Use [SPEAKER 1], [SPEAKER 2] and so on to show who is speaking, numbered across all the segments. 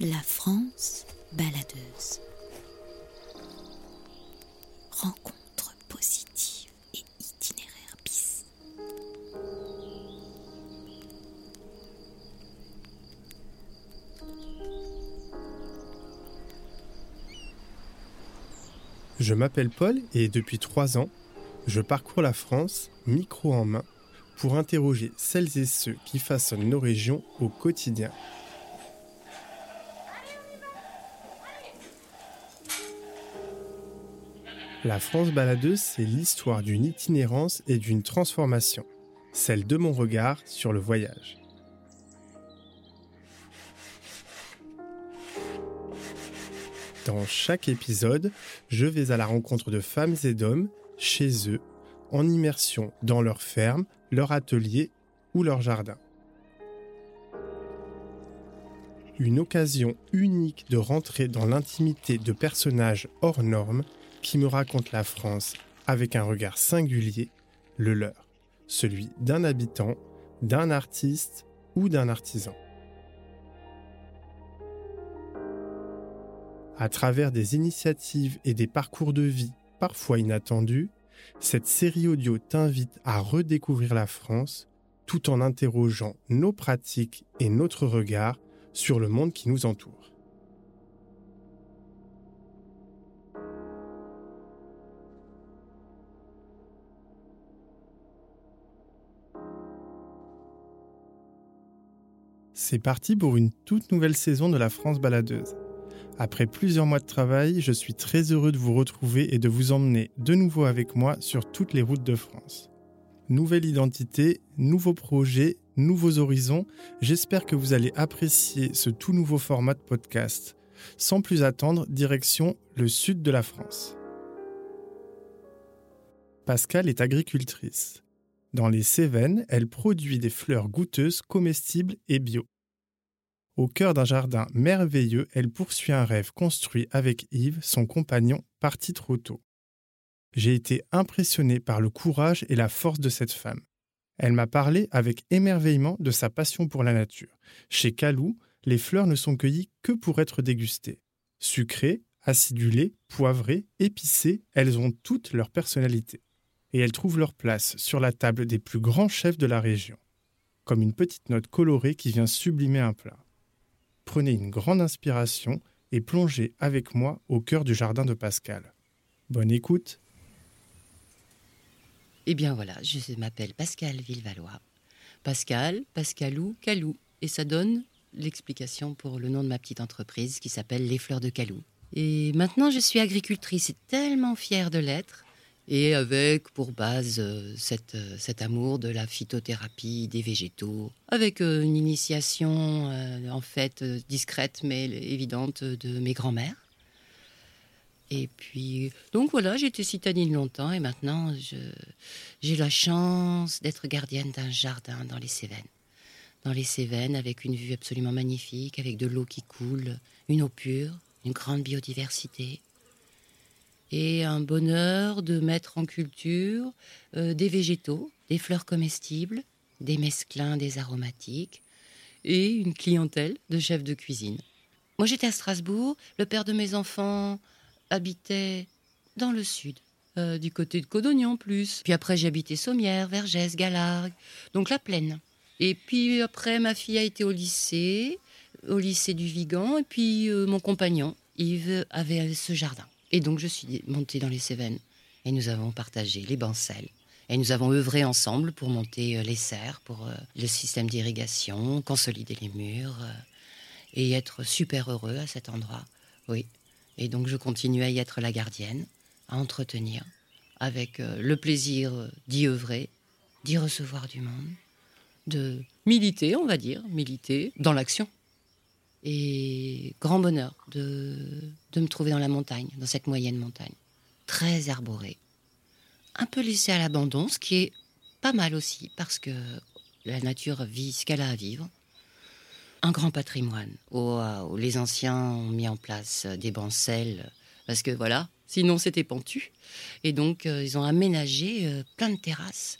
[SPEAKER 1] La France baladeuse. Rencontre positive et itinéraire bis.
[SPEAKER 2] Je m'appelle Paul et depuis trois ans, je parcours la France, micro en main, pour interroger celles et ceux qui façonnent nos régions au quotidien. La France baladeuse, c'est l'histoire d'une itinérance et d'une transformation, celle de mon regard sur le voyage. Dans chaque épisode, je vais à la rencontre de femmes et d'hommes chez eux, en immersion dans leur ferme, leur atelier ou leur jardin. Une occasion unique de rentrer dans l'intimité de personnages hors normes qui me racontent la France avec un regard singulier, le leur, celui d'un habitant, d'un artiste ou d'un artisan. À travers des initiatives et des parcours de vie parfois inattendus, cette série audio t'invite à redécouvrir la France tout en interrogeant nos pratiques et notre regard sur le monde qui nous entoure. C'est parti pour une toute nouvelle saison de la France baladeuse. Après plusieurs mois de travail, je suis très heureux de vous retrouver et de vous emmener de nouveau avec moi sur toutes les routes de France. Nouvelle identité, nouveaux projets, nouveaux horizons, j'espère que vous allez apprécier ce tout nouveau format de podcast. Sans plus attendre, direction le sud de la France. Pascal est agricultrice. Dans les Cévennes, elle produit des fleurs goûteuses, comestibles et bio. Au cœur d'un jardin merveilleux, elle poursuit un rêve construit avec Yves, son compagnon, parti trop tôt. J'ai été impressionné par le courage et la force de cette femme. Elle m'a parlé avec émerveillement de sa passion pour la nature. Chez Calou, les fleurs ne sont cueillies que pour être dégustées. Sucrées, acidulées, poivrées, épicées, elles ont toutes leur personnalité. Et elles trouvent leur place sur la table des plus grands chefs de la région. Comme une petite note colorée qui vient sublimer un plat prenez une grande inspiration et plongez avec moi au cœur du jardin de Pascal. Bonne écoute.
[SPEAKER 3] Eh bien voilà, je m'appelle Pascal Villevalois. Pascal, Pascalou, Calou. Et ça donne l'explication pour le nom de ma petite entreprise qui s'appelle Les Fleurs de Calou. Et maintenant, je suis agricultrice et tellement fière de l'être et avec pour base euh, euh, cet amour de la phytothérapie des végétaux, avec euh, une initiation en fait discrète mais évidente de mes grands-mères. Et puis, donc voilà, j'étais citadine longtemps et maintenant j'ai la chance d'être gardienne d'un jardin dans les Cévennes. Dans les Cévennes, avec une vue absolument magnifique, avec de l'eau qui coule, une eau pure, une grande biodiversité et un bonheur de mettre en culture euh, des végétaux, des fleurs comestibles, des mesclins, des aromatiques et une clientèle de chefs de cuisine. Moi j'étais à Strasbourg, le père de mes enfants habitait dans le sud, euh, du côté de Codognan plus. Puis après j'habitais Sommières, Vergès, Galargues, donc la plaine. Et puis après ma fille a été au lycée, au lycée du Vigan, et puis euh, mon compagnon Yves avait ce jardin. Et donc je suis montée dans les Cévennes et nous avons partagé les bancelles. Et nous avons œuvré ensemble pour monter euh, les serres, pour euh, le système d'irrigation, consolider les murs euh, et être super heureux à cet endroit. Oui. Et donc je continue à y être la gardienne, à entretenir, avec le plaisir d'y œuvrer, d'y recevoir du monde, de militer, on va dire, militer dans l'action. Et grand bonheur de, de me trouver dans la montagne, dans cette moyenne montagne. Très arborée. Un peu laissée à l'abandon, ce qui est pas mal aussi, parce que la nature vit ce qu'elle a à vivre. Un grand patrimoine, où, les anciens ont mis en place des bancelles, parce que voilà, sinon c'était pentu. Et donc euh, ils ont aménagé euh, plein de terrasses,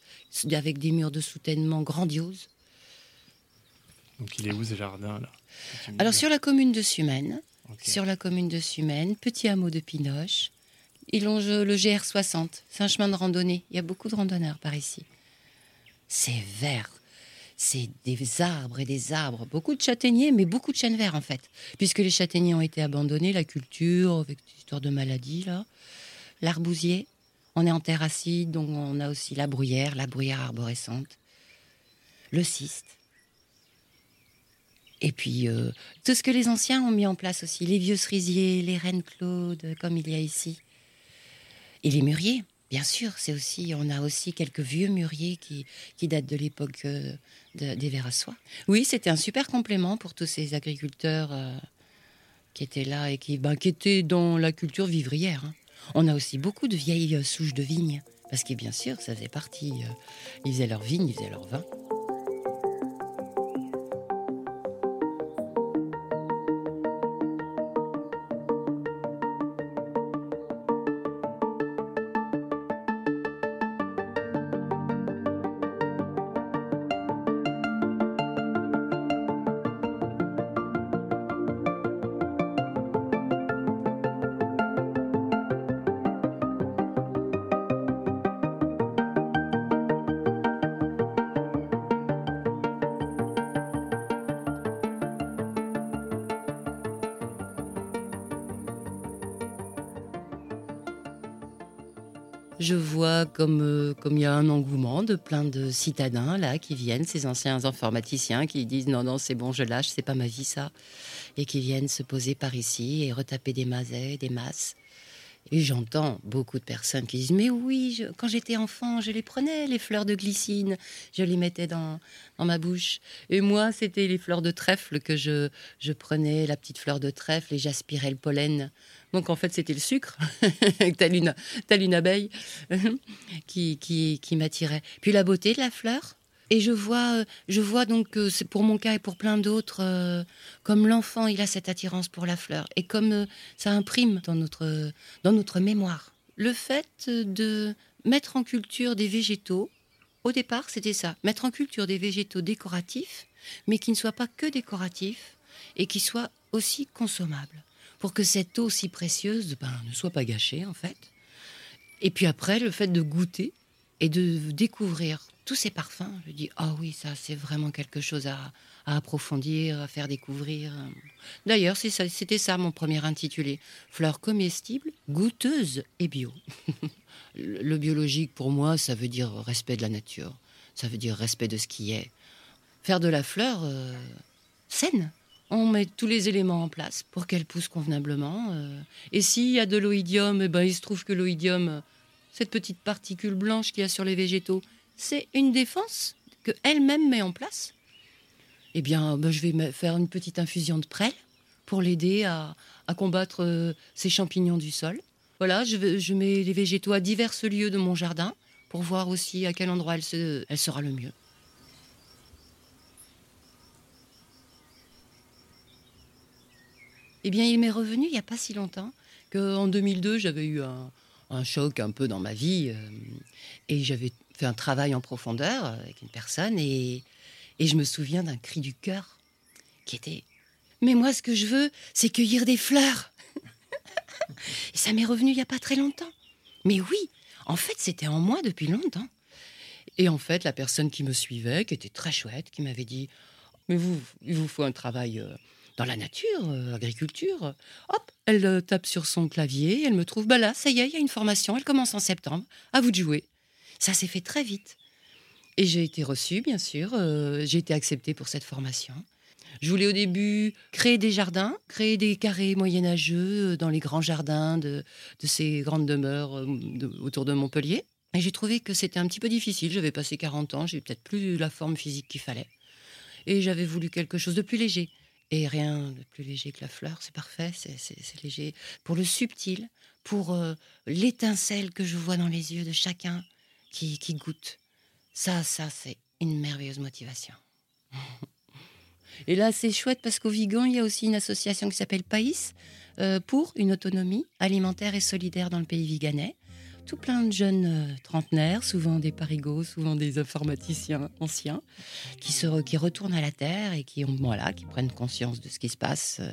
[SPEAKER 3] avec des murs de soutènement grandioses
[SPEAKER 2] Donc il est où ce jardin là?
[SPEAKER 3] Alors sur la commune de Sumène, sur la commune de Sumène, petit hameau de Pinoche, il longe le GR60. C'est un chemin de randonnée. Il y a beaucoup de randonneurs par ici. C'est vert. C'est des arbres et des arbres. Beaucoup de châtaigniers, mais beaucoup de chênes verts en fait. Puisque les châtaigniers ont été abandonnés, la culture, avec des histoires de maladies là. L'arbousier. On est en terre acide, donc on a aussi la bruyère, la bruyère arborescente. Le cyste. Et puis, euh, tout ce que les anciens ont mis en place aussi, les vieux cerisiers, les reines claudes, comme il y a ici. Et les mûriers, bien sûr, c'est aussi, on a aussi quelques vieux mûriers qui, qui datent de l'époque euh, de- des vers à soie. Oui, c'était un super complément pour tous ces agriculteurs euh, qui étaient là et qui, ben, qui étaient dans la culture vivrière. hein. On a aussi beaucoup de vieilles souches de vignes, parce que bien sûr, ça faisait partie. ils faisaient leur vigne, ils faisaient leur vin. Je vois comme euh, comme il y a un engouement de plein de citadins là qui viennent, ces anciens informaticiens qui disent non non c'est bon je lâche c'est pas ma vie ça et qui viennent se poser par ici et retaper des mazets, des masses. Et j'entends beaucoup de personnes qui disent mais oui quand j'étais enfant je les prenais les fleurs de glycine je les mettais dans dans ma bouche et moi c'était les fleurs de trèfle que je je prenais la petite fleur de trèfle et j'aspirais le pollen donc en fait c'était le sucre telle une telle une abeille qui, qui, qui m'attirait. Puis la beauté de la fleur. Et je vois, euh, je vois donc que c'est pour mon cas et pour plein d'autres, euh, comme l'enfant, il a cette attirance pour la fleur. Et comme euh, ça imprime dans notre, dans notre mémoire. Le fait de mettre en culture des végétaux, au départ, c'était ça. Mettre en culture des végétaux décoratifs, mais qui ne soient pas que décoratifs et qui soient aussi consommables. Pour que cette eau si précieuse ben, ne soit pas gâchée, en fait. Et puis après, le fait de goûter et de découvrir tous ces parfums, je dis ah oui, ça c'est vraiment quelque chose à, approfondir, à faire découvrir. D'ailleurs, c'était ça mon premier intitulé fleurs comestibles, goûteuses et bio. le biologique pour moi, ça veut dire respect de la nature, ça veut dire respect de ce qui est. Faire de la fleur euh, saine. On met tous les éléments en place pour qu'elle pousse convenablement. euh, et s'il y a de l'oïdium, eh ben, il se trouve que l'oïdium, cette petite particule blanche qu'il y a sur les végétaux, c'est une défense que elle-même met en place. Eh bien, ben, je vais faire une petite infusion de prêle pour l'aider à, combattre euh, ces champignons du sol. Voilà, je, mets les végétaux à divers lieux de mon jardin pour voir aussi à quel endroit elle, se- elle sera le mieux. Eh bien, il m'est revenu il n'y a pas si longtemps qu'en 2002, j'avais eu un, un choc un peu dans ma vie euh, et j'avais fait un travail en profondeur avec une personne et, et je me souviens d'un cri du cœur qui était Mais moi, ce que je veux, c'est cueillir des fleurs. et ça m'est revenu il n'y a pas très longtemps. Mais oui, en fait, c'était en moi depuis longtemps. Et en fait, la personne qui me suivait, qui était très chouette, qui m'avait dit Mais vous, il vous faut un travail euh, dans la nature, euh, agriculture. Hop, elle euh, tape sur son clavier, elle me trouve Bah là, ça y est, il y a une formation, elle commence en septembre, à vous de jouer. Ça s'est fait très vite. Et j'ai été reçue, bien sûr, euh, j'ai été acceptée pour cette formation. Je voulais au début créer des jardins, créer des carrés moyenâgeux euh, dans les grands jardins de, ces grandes demeures euh, autour de Montpellier. Et j'ai trouvé que c'était un petit peu difficile. J'avais passé 40 ans, j'ai peut-être plus la forme physique qu'il fallait. Et j'avais voulu quelque chose de plus léger. Et rien de plus léger que la fleur, c'est parfait, c'est- léger. Pour le subtil, pour l'étincelle que je vois dans les yeux de chacun qui, qui goûte. Ça, ça, c'est une merveilleuse motivation. Et là, c'est chouette parce qu'au Vigan, il y a aussi une association qui s'appelle Païs euh, pour une autonomie alimentaire et solidaire dans le pays viganais. tout plein de jeunes euh, trentenaires, souvent des parigots, souvent des informaticiens anciens, qui, se, qui retournent à la Terre et qui, ont, voilà, qui prennent conscience de ce qui se passe euh,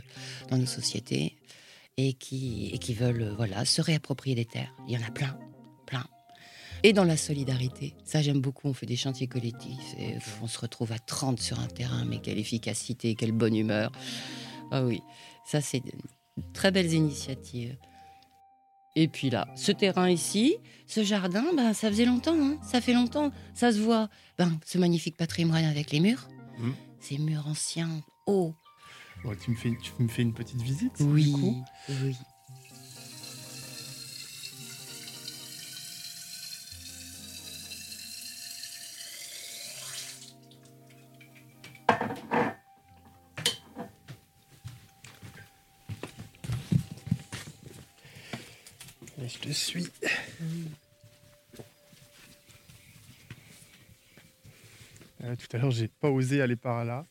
[SPEAKER 3] dans nos sociétés et qui, et qui veulent euh, voilà, se réapproprier des terres. Il y en a plein. Et dans la solidarité, ça j'aime beaucoup, on fait des chantiers collectifs et on se retrouve à 30 sur un terrain, mais quelle efficacité, quelle bonne humeur. Ah oui, ça c'est de très belles initiatives. Et puis là, ce terrain ici, ce jardin, ben, ça faisait longtemps, hein. ça fait longtemps, ça se voit. Ben, ce magnifique patrimoine avec les murs,
[SPEAKER 2] Mm.
[SPEAKER 3] ces murs anciens, hauts.
[SPEAKER 2] Bon, tu, me fais, tu me fais une petite visite
[SPEAKER 3] Oui,
[SPEAKER 2] du coup?
[SPEAKER 3] oui.
[SPEAKER 2] Je te suis. Euh, tout à l'heure, j'ai pas osé aller par là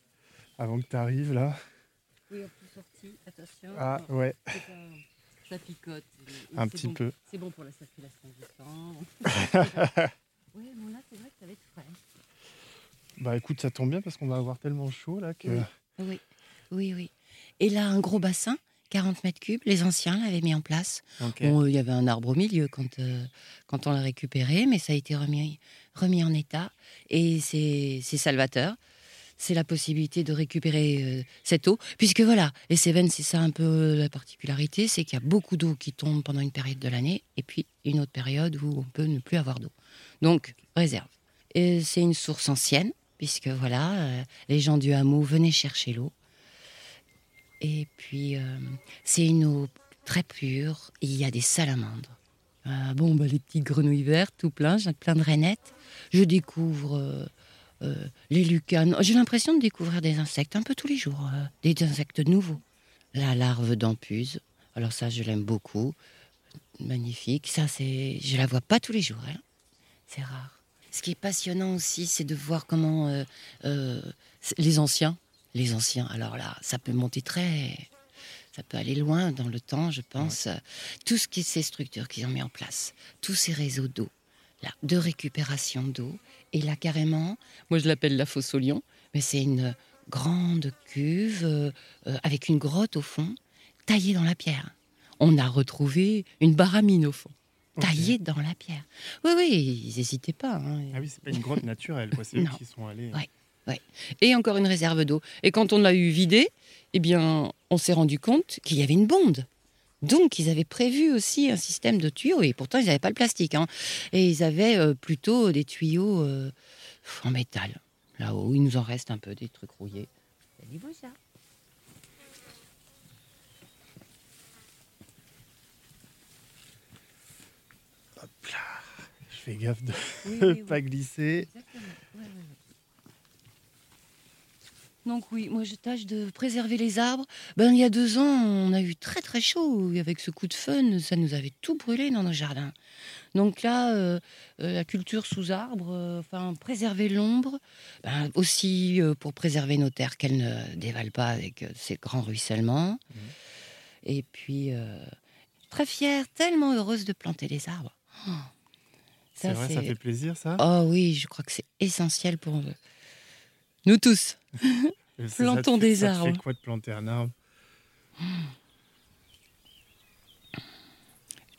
[SPEAKER 2] avant que tu arrives là.
[SPEAKER 3] Oui, en plus sorti, attention.
[SPEAKER 2] Ah ouais,
[SPEAKER 3] Ça picote.
[SPEAKER 2] un petit peu.
[SPEAKER 3] C'est bon pour la circulation du sang. oui, bon là, c'est vrai que ça va être frais.
[SPEAKER 2] Bah écoute, ça tombe bien parce qu'on va avoir tellement chaud là que.
[SPEAKER 3] Oui. Oui, oui, oui. Et là, un gros bassin, 40 mètres cubes, les anciens l'avaient mis en place. Bon, euh, il y avait un arbre au milieu quand, euh, quand on l'a récupéré, mais ça a été remis, remis en état. Et c'est salvateur. C'est la possibilité de récupérer euh, cette eau. Puisque voilà, les Cévennes, c'est ça un peu la particularité, c'est qu'il y a beaucoup d'eau qui tombe pendant une période de l'année, et puis une autre période où on peut ne plus avoir d'eau. Donc, réserve. Et C'est une source ancienne, puisque voilà, euh, les gens du hameau venaient chercher l'eau. Et puis, euh, c'est une eau très pure. Il y a des salamandres. Ah, bon, bah, les petites grenouilles vertes, tout plein, j'ai plein de rainettes. Je découvre euh, euh, les lucanes. J'ai l'impression de découvrir des insectes un peu tous les jours, euh, des insectes nouveaux. La larve d'ampuse, alors ça, je l'aime beaucoup. Magnifique. Ça, c'est, je la vois pas tous les jours. hein. C'est rare. Ce qui est passionnant aussi, c'est de voir comment euh, euh, les anciens, les anciens, alors là, ça peut monter très. Ça peut aller loin dans le temps, je pense. Tout ce qui ces structures qu'ils ont mis en place, tous ces réseaux d'eau, de récupération d'eau, et là carrément, moi je l'appelle la fosse au lion, mais c'est une grande cuve euh, euh, avec une grotte au fond, taillée dans la pierre. On a retrouvé une baramine au fond, taillée dans la pierre. Oui, oui, ils n'hésitaient pas. hein.
[SPEAKER 2] Ah oui, c'est pas une grotte naturelle, quoi. C'est eux qui sont allés.
[SPEAKER 3] Ouais. Et encore une réserve d'eau. Et quand on l'a eu vidée, eh bien, on s'est rendu compte qu'il y avait une bonde. Donc, ils avaient prévu aussi un système de tuyaux, et pourtant, ils n'avaient pas le plastique. hein. Et ils avaient euh, plutôt des tuyaux euh, en métal. Là-haut, il nous en reste un peu, des trucs rouillés. Ça.
[SPEAKER 2] Hop là. Je fais gaffe de ne
[SPEAKER 3] oui, oui.
[SPEAKER 2] pas glisser.
[SPEAKER 3] Exactement. Ouais, ouais, ouais. Donc oui, moi je tâche de préserver les arbres. Ben il y a deux ans, on a eu très très chaud et avec ce coup de fun, ça nous avait tout brûlé dans nos jardins. Donc là, euh, euh, la culture sous arbre, euh, enfin préserver l'ombre, ben, aussi pour préserver nos terres qu'elles ne dévalent pas avec ces grands ruissellements.
[SPEAKER 2] Mhm.
[SPEAKER 3] Et puis très fière, tellement heureuse de planter les arbres. Oh,
[SPEAKER 2] C'est vrai, ça fait plaisir ça?
[SPEAKER 3] Oh oui, je crois que c'est essentiel pour nous tous. Plantons des
[SPEAKER 2] ça
[SPEAKER 3] arbres.
[SPEAKER 2] fait quoi de planter un arbre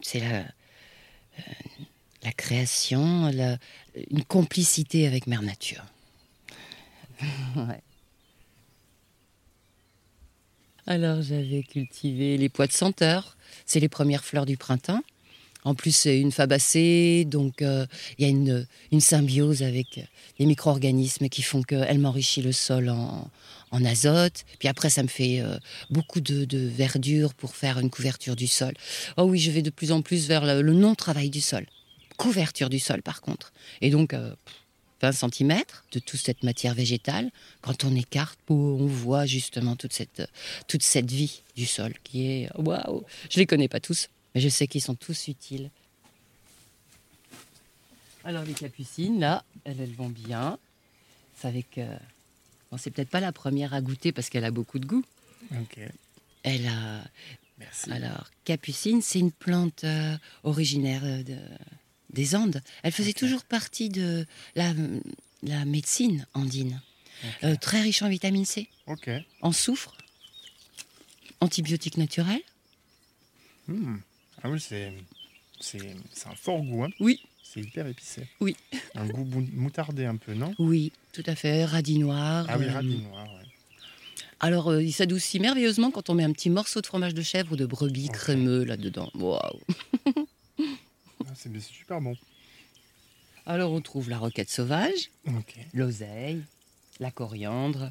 [SPEAKER 3] C'est la, euh, la création, la- une complicité avec Mère Nature. Ouais. Alors j'avais cultivé les pois de senteur. C'est les premières fleurs du printemps. En plus, c'est une fabacée, donc euh, il y a une, symbiose avec les micro-organismes qui font qu'elle m'enrichit le sol en, azote. Puis après, ça me fait euh, beaucoup de, verdure pour faire une couverture du sol. Oh oui, je vais de plus en plus vers le, non-travail du sol. Couverture du sol, par contre. Et donc, euh, 20 cm de toute cette matière végétale. Quand on écarte, on voit justement toute cette, toute cette vie du sol qui est. Waouh Je les connais pas tous, mais je sais qu'ils sont tous utiles. Alors, les capucines, là, elles, elles vont bien. C'est avec. euh, Bon, c'est peut-être pas la première à goûter parce qu'elle a beaucoup de goût.
[SPEAKER 2] Ok,
[SPEAKER 3] Elle a.
[SPEAKER 2] merci.
[SPEAKER 3] Alors, capucine, c'est une plante euh, originaire euh, de, des Andes. Elle faisait toujours partie de la, la médecine andine. Euh, très riche en vitamine C,
[SPEAKER 2] Ok.
[SPEAKER 3] en soufre, antibiotiques naturels.
[SPEAKER 2] Hmm. Ah oui, c'est, c'est, c'est un fort goût. Hein.
[SPEAKER 3] Oui.
[SPEAKER 2] C'est hyper épicé.
[SPEAKER 3] Oui.
[SPEAKER 2] Un goût moutardé un peu, non?
[SPEAKER 3] Oui, tout à fait. Radis noir.
[SPEAKER 2] Ah oui,
[SPEAKER 3] euh,
[SPEAKER 2] radis noir. Ouais.
[SPEAKER 3] Alors, euh, il s'adoucit merveilleusement quand on met un petit morceau de fromage de chèvre ou de brebis crémeux là-dedans. Waouh
[SPEAKER 2] Ah, c'est, super bon.
[SPEAKER 3] Alors, on trouve la roquette sauvage,
[SPEAKER 2] Ok.
[SPEAKER 3] l'oseille, la coriandre,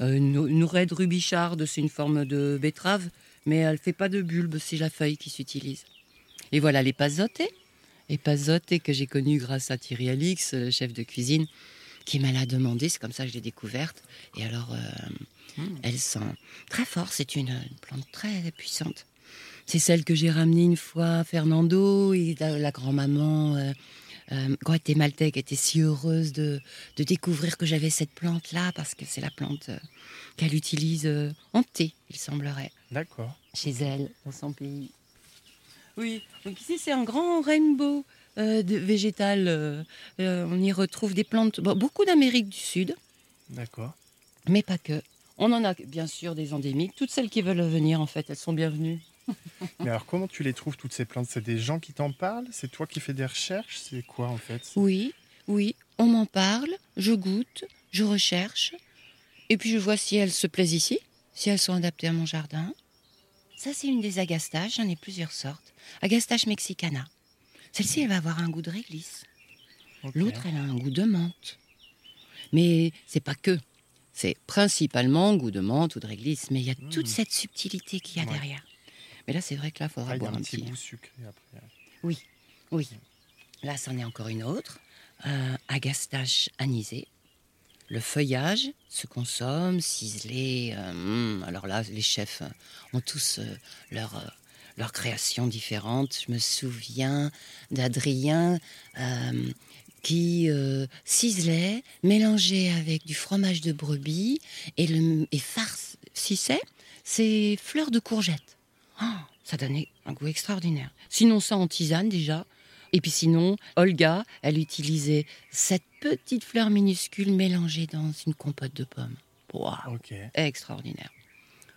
[SPEAKER 3] euh, une, une raide rubicharde, c'est une forme de betterave, mais elle fait pas de bulbe, c'est la feuille qui s'utilise. Et voilà les pasotés. Les pasotés que j'ai connus grâce à Thierry Alix, le chef de cuisine, qui m'a l'a demandé, c'est comme ça que je l'ai découverte. Et alors, euh, elle sent très fort, c'est une, une plante très puissante. C'est celle que j'ai ramenée une fois à Fernando et la, la grand-maman euh, euh, guatémaltèque était si heureuse de, de découvrir que j'avais cette plante-là parce que c'est la plante euh, qu'elle utilise euh, en thé, il semblerait,
[SPEAKER 2] D'accord.
[SPEAKER 3] chez elle, dans son pays. Oui, donc ici c'est un grand rainbow euh, de végétal. euh, euh, on y retrouve des plantes, bon, beaucoup d'Amérique du Sud,
[SPEAKER 2] D'accord.
[SPEAKER 3] mais pas que. On en a bien sûr des endémiques. Toutes celles qui veulent venir, en fait, elles sont bienvenues.
[SPEAKER 2] Mais alors, comment tu les trouves, toutes ces plantes? C'est des gens qui t'en parlent? C'est toi qui fais des recherches? C'est quoi, en fait?
[SPEAKER 3] Oui, oui, on m'en parle, je goûte, je recherche, et puis je vois si elles se plaisent ici, si elles sont adaptées à mon jardin. Ça, c'est une des agastaches, j'en ai plusieurs sortes. Agastache mexicana. Celle-ci, elle va avoir un goût de réglisse. L'autre, elle a un goût de menthe. Mais c'est pas que. C'est principalement goût de menthe ou de réglisse, mais il y a toute
[SPEAKER 2] Mm.
[SPEAKER 3] cette subtilité qu'il y a
[SPEAKER 2] Ouais.
[SPEAKER 3] derrière. Mais là, c'est vrai que là, il faudra
[SPEAKER 2] il y a
[SPEAKER 3] boire
[SPEAKER 2] un
[SPEAKER 3] un
[SPEAKER 2] petit goût sucré après.
[SPEAKER 3] Oui, oui. Là, c'en est encore une autre. Euh, agastache anisée. Le feuillage se consomme, ciselé. euh, hum, alors là, les chefs euh, ont tous euh, leur, euh, création différente. Je me souviens d'Adrien euh, qui ciselait, mélangeait avec du fromage de brebis et, et farcissait ses fleurs de courgette. Ah, ça donnait un goût extraordinaire. Sinon, ça en tisane déjà. Et puis sinon, Olga, elle utilisait cette petite fleur minuscule mélangée dans une compote de pommes. Waouh,
[SPEAKER 2] Ok.
[SPEAKER 3] extraordinaire.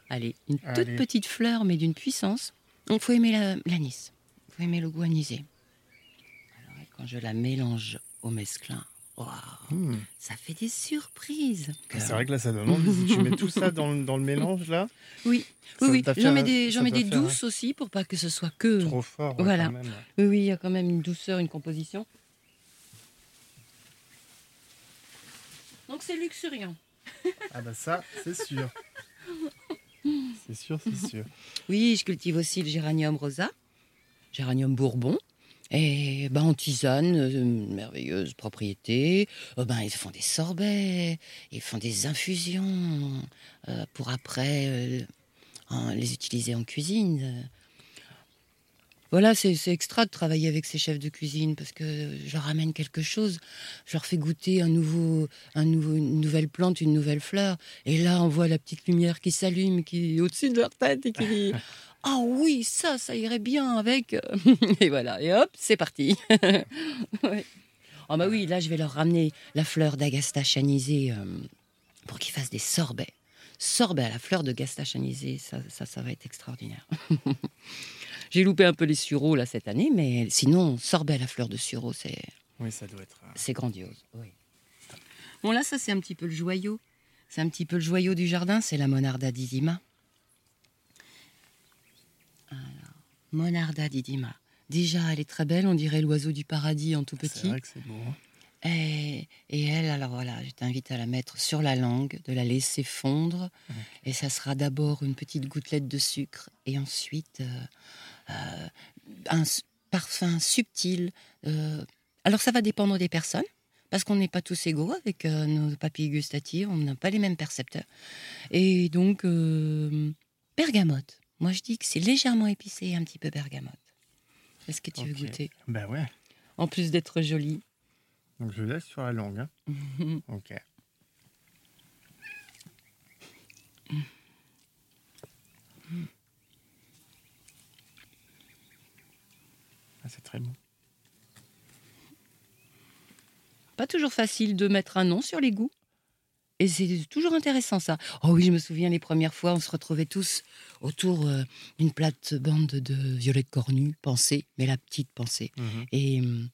[SPEAKER 3] Allez, une toute
[SPEAKER 2] Allez.
[SPEAKER 3] petite fleur, mais d'une puissance. Il faut aimer la- l'anis. Il faut aimer le goût anisé. Alors, quand je la mélange au mesclin, waouh,
[SPEAKER 2] Hmm.
[SPEAKER 3] ça fait des surprises.
[SPEAKER 2] C'est vrai que là, ça donne envie. Si tu mets tout ça dans, le- dans le mélange, là,
[SPEAKER 3] Oui, oui, oui. J'en mets des, j'en mets douces aussi pour pas que ce soit que.
[SPEAKER 2] trop fort. ouais,
[SPEAKER 3] Voilà.
[SPEAKER 2] quand même.
[SPEAKER 3] Oui, oui, il y a quand même une douceur, une composition. Donc c'est luxuriant.
[SPEAKER 2] Ah bah ça, c'est sûr. C'est sûr, c'est sûr.
[SPEAKER 3] Oui, je cultive aussi le géranium rosa, géranium bourbon. Et ben, en tisane, euh, merveilleuse propriété. Euh, ben, ils font des sorbets, ils font des infusions euh, pour après euh, les utiliser en cuisine. Euh, Voilà, c'est extra de travailler avec ces chefs de cuisine parce que je leur amène quelque chose, je leur fais goûter un nouveau, un nouveau, une nouvelle plante, une nouvelle fleur. Et là, on voit la petite lumière qui s'allume, qui est au-dessus de leur tête et qui dit Ah oui, ça, ça irait bien avec. Et voilà, et hop, c'est parti. Ouais. Ah bah oui, là, je vais leur ramener la fleur d'agastache anisée euh, pour qu'ils fassent des sorbets. Sorbet à la fleur de gastache anisée, ça, ça, ça va être extraordinaire. J'ai loupé un peu les sureaux là cette année, mais sinon, sorbet à la fleur de sureau, c'est
[SPEAKER 2] Oui, ça doit être. euh,
[SPEAKER 3] c'est grandiose. Oui. Bon, là, ça, c'est un petit peu le joyau. C'est un petit peu le joyau du jardin, c'est la Monarda didima. Alors, Monarda didima. Déjà, elle est très belle, on dirait l'oiseau du paradis en tout
[SPEAKER 2] C'est
[SPEAKER 3] petit.
[SPEAKER 2] vrai que c'est beau. hein.
[SPEAKER 3] Et, et elle, alors voilà, je t'invite à la mettre sur la langue, de la laisser fondre. Et ça sera d'abord une petite gouttelette de sucre et ensuite euh, un s- parfum subtil. euh, alors ça va dépendre des personnes. Parce qu'on n'est pas tous égaux avec euh, nos papilles gustatives, on n'a pas les mêmes percepteurs. Et donc, euh, bergamote. Moi, je dis que c'est légèrement épicé et un petit peu bergamote. Est-ce que tu veux goûter?
[SPEAKER 2] Bah ouais.
[SPEAKER 3] En plus d'être jolie.
[SPEAKER 2] Donc je laisse sur la langue. hein. Ok. C'est très bon.
[SPEAKER 3] pas toujours facile de mettre un nom sur les goûts. Et c'est toujours intéressant ça. Oh oui, je me souviens les premières fois, on se retrouvait tous autour euh, d'une plate-bande de violettes cornues, pensée, mais la petite pensée.
[SPEAKER 2] Mhm.
[SPEAKER 3] Et hum,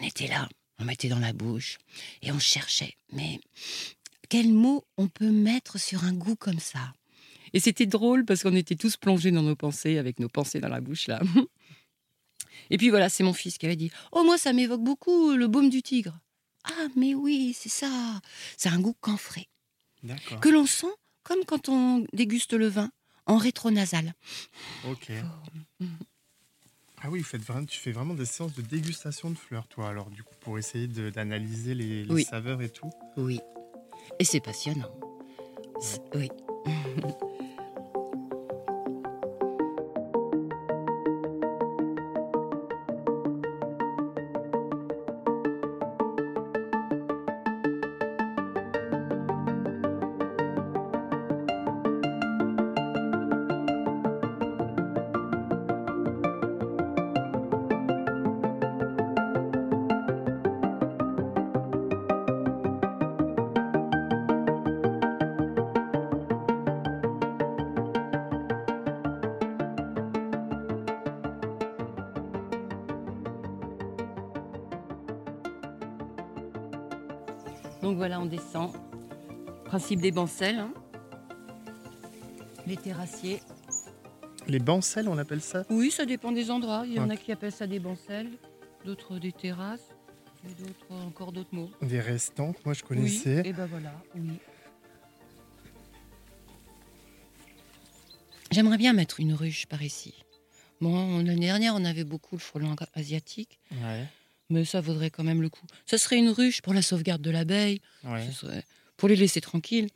[SPEAKER 3] on était là, on mettait dans la bouche et on cherchait. Mais quel mot on peut mettre sur un goût comme ça? Et c'était drôle parce qu'on était tous plongés dans nos pensées, avec nos pensées dans la bouche là. Et puis voilà, c'est mon fils qui avait dit Oh, moi, ça m'évoque beaucoup le baume du tigre. Ah, mais oui, c'est ça. C'est un goût camphré
[SPEAKER 2] D'accord.
[SPEAKER 3] que l'on sent comme quand on déguste le vin en rétronasal.
[SPEAKER 2] Ok. Ah oui, faites tu fais vraiment des séances de dégustation de fleurs, toi, alors, du coup, pour essayer d'analyser les, les
[SPEAKER 3] Oui.
[SPEAKER 2] saveurs et tout.
[SPEAKER 3] Oui. Et c'est passionnant. C'est- Oui. Donc voilà, on descend. Principe des bancelles. hein. Les terrassiers.
[SPEAKER 2] Les bancelles, on appelle ça?
[SPEAKER 3] Oui, ça dépend des endroits. Il y en a qui appellent ça des bancelles, d'autres des terrasses, et d'autres encore d'autres mots.
[SPEAKER 2] Des restants, moi, je
[SPEAKER 3] Oui,
[SPEAKER 2] connaissais.
[SPEAKER 3] et ben voilà, oui. J'aimerais bien mettre une ruche par ici. Bon, l'année dernière, on avait beaucoup le frelon asiatique,
[SPEAKER 2] Ouais.
[SPEAKER 3] Mais ça vaudrait quand même le coup. Ce serait une ruche pour la sauvegarde de l'abeille,
[SPEAKER 2] Ouais.
[SPEAKER 3] ce serait pour les laisser tranquilles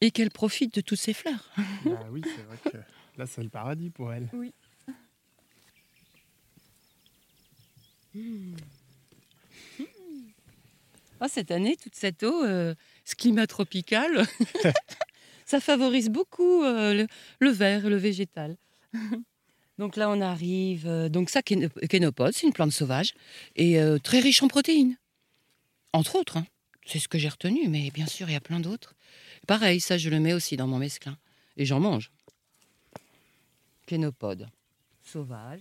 [SPEAKER 3] et qu'elles profitent de toutes ces fleurs.
[SPEAKER 2] bah oui, c'est vrai que là, c'est le paradis pour elle.
[SPEAKER 3] Ah, cette année, toute cette eau, euh, ce climat tropical, ça favorise beaucoup euh, le, le vert et le végétal. donc là, on arrive. euh, donc ça, kéno- kénopode, c'est une plante sauvage et euh, très riche en protéines. Entre autres, hein. c'est ce que j'ai retenu, mais bien sûr, il y a plein d'autres. Pareil, ça, je le mets aussi dans mon mesclin et j'en mange. Kénopode, sauvage.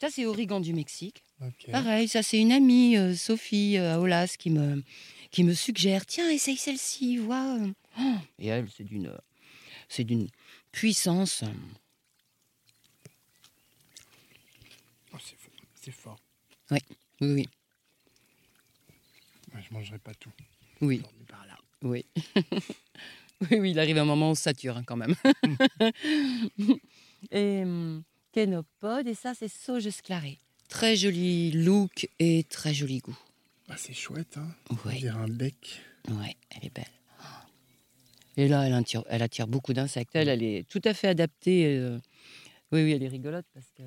[SPEAKER 3] Ça, c'est origan du Mexique.
[SPEAKER 2] Ok.
[SPEAKER 3] Pareil, ça c'est une amie, euh, Sophie euh, à Olas, qui me, qui me suggère tiens, essaye celle-ci, vois. euh. Oh, et elle, c'est d'une, c'est d'une puissance. euh,
[SPEAKER 2] Oh, c'est fort. C'est fort.
[SPEAKER 3] Oui, oui,
[SPEAKER 2] Ouais, je mangerai pas tout.
[SPEAKER 3] oui,
[SPEAKER 2] par là.
[SPEAKER 3] oui. oui, oui, il arrive un moment où on sature hein, quand même. et hum, kénopode, et ça c'est sauge sclarée. Très joli look et très joli goût.
[SPEAKER 2] Ah, c'est chouette, hein. On
[SPEAKER 3] Oui,
[SPEAKER 2] dirait un bec.
[SPEAKER 3] ouais, elle est belle. Et là, elle attire, elle attire beaucoup d'insectes. Elle, elle est tout à fait adaptée. euh, Oui, oui, elle est rigolote parce que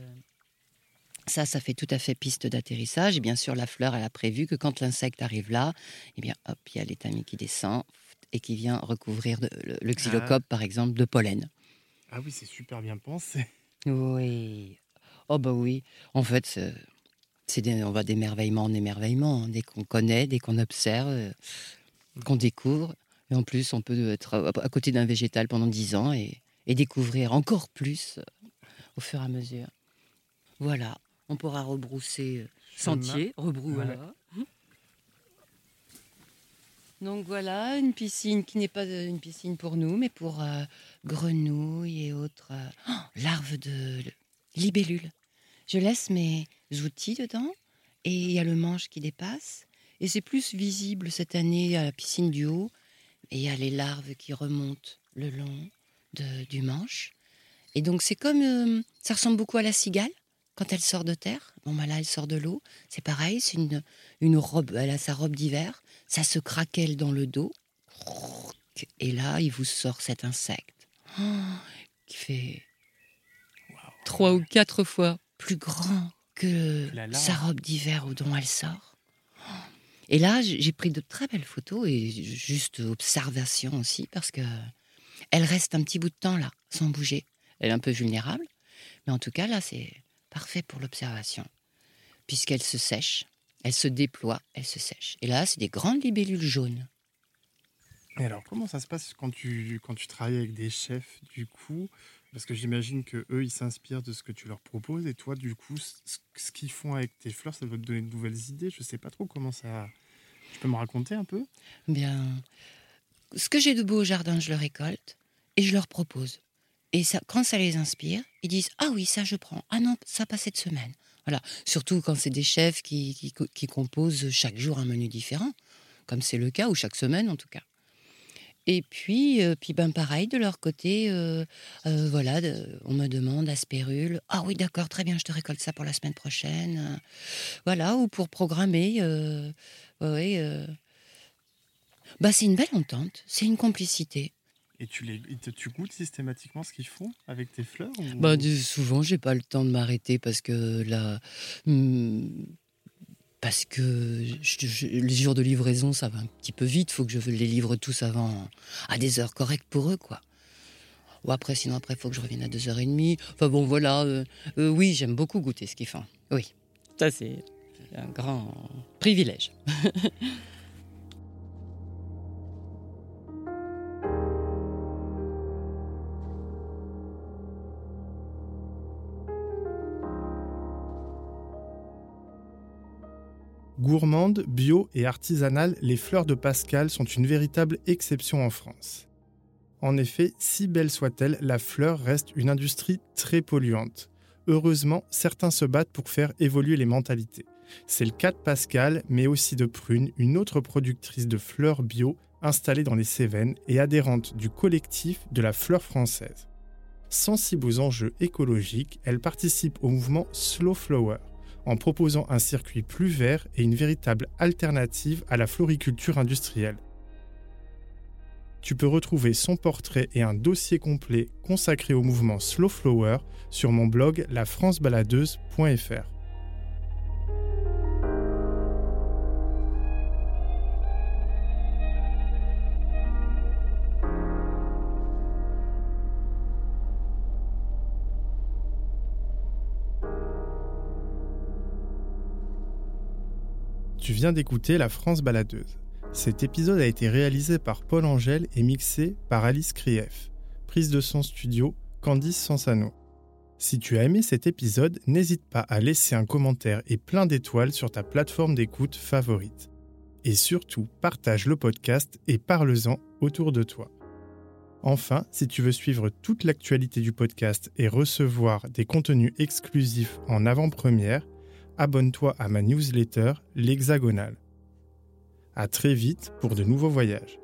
[SPEAKER 3] ça, ça fait tout à fait piste d'atterrissage. Et bien sûr, la fleur, elle a prévu que quand l'insecte arrive là, eh bien, hop, il y a l'étamine qui descend et qui vient recouvrir de- le, le xylocope, par exemple, de pollen.
[SPEAKER 2] Ah oui, c'est super bien pensé.
[SPEAKER 3] Oui. Oh bah oui. En fait, c'est, on va d'émerveillement en émerveillement. hein. Dès qu'on connaît, dès qu'on observe, euh, qu'on découvre. Et en plus, on peut être à côté d'un végétal pendant 10 ans et, et découvrir encore plus au fur et à mesure. Voilà. On pourra rebrousser euh, sentier, rebrou,
[SPEAKER 2] Ouais.
[SPEAKER 3] voilà. Donc voilà, une piscine qui n'est pas euh, une piscine pour nous, mais pour euh, grenouilles et autres euh, oh, larves de libellules. Je laisse mes outils dedans et il y a le manche qui dépasse. Et c'est plus visible cette année à la piscine du haut. Et il y a les larves qui remontent le long de- du manche. Et donc c'est comme... euh, ça ressemble beaucoup à la cigale quand elle sort de terre. Bon, bah là, elle sort de l'eau. C'est pareil, c'est une, une robe, elle a sa robe d'hiver. Ça se craquelle dans le dos. Et là, il vous sort cet insecte oh, qui fait trois ou quatre fois plus grand que sa robe d'hiver dont elle sort. Et là, j'ai pris de très belles photos et juste observation aussi parce que elle reste un petit bout de temps là, sans bouger. Elle est un peu vulnérable, mais en tout cas là, c'est parfait pour l'observation puisqu'elle se sèche Elles se déploient, elles se sèchent. Et là, c'est des grandes libellules jaunes.
[SPEAKER 2] Et alors, comment ça se passe quand tu, quand tu travailles avec des chefs, du coup? Parce que j'imagine que eux, ils s'inspirent de ce que tu leur proposes, et toi, du coup, ce, ce qu'ils font avec tes fleurs, ça doit te donner de nouvelles idées. Je sais pas trop comment ça. Tu peux me raconter un peu?
[SPEAKER 3] Bien, ce que j'ai de beau au jardin, je le récolte et je leur propose. Et quand ça les inspire, ils disent Ah oui, ça je prends. Ah non, ça pas cette semaine. Voilà. Surtout quand c'est des chefs qui, qui, composent chaque jour un menu différent, comme c'est le cas, ou chaque semaine en tout cas. Et puis, euh, puis ben pareil, de leur côté, euh, euh, voilà, on me demande aspérule. Ah oui, d'accord, très bien, je te récolte ça pour la semaine prochaine. Voilà, ou pour programmer. ouais. Bah, c'est une belle entente, c'est une complicité.
[SPEAKER 2] Et tu, les, tu goûtes systématiquement ce qu'ils font avec tes fleurs ou-
[SPEAKER 3] Bah, souvent, j'ai pas le temps de m'arrêter parce que là. hmm, Parce que je- je- les jours de livraison, ça va un petit peu vite. faut que je les livre tous avant, à des heures correctes pour eux, quoi. Ou après, sinon, après, faut que je revienne à 2h30. Enfin bon, voilà. euh, euh, oui, j'aime beaucoup goûter ce qu'ils font. Oui. Ça, c'est un grand privilège.
[SPEAKER 2] Gourmandes, bio et artisanales, les fleurs de Pascal sont une véritable exception en France. En effet, si belle soit-elle, la fleur reste une industrie très polluante. Heureusement, certains se battent pour faire évoluer les mentalités. C'est le cas de Pascal, mais aussi de Prune, une autre productrice de fleurs bio installée dans les Cévennes et adhérente du collectif de la fleur française. Sensible aux enjeux écologiques, elle participe au mouvement Slow Flower en proposant un circuit plus vert et une véritable alternative à la floriculture industrielle. Tu peux retrouver son portrait et un dossier complet consacré au mouvement Slow Flower sur mon blog lafrancebaladeuse.fr. Tu viens d'écouter La France baladeuse. Cet épisode a été réalisé par Paul Angèle et mixé par Alice Krief. Prise de son studio, Candice Sansano. Si tu as aimé cet épisode, n'hésite pas à laisser un commentaire et plein d'étoiles sur ta plateforme d'écoute favorite. Et surtout, partage le podcast et parle-en autour de toi. Enfin, si tu veux suivre toute l'actualité du podcast et recevoir des contenus exclusifs en avant-première, abonne-toi à ma newsletter L'Hexagonale. À très vite pour de nouveaux voyages.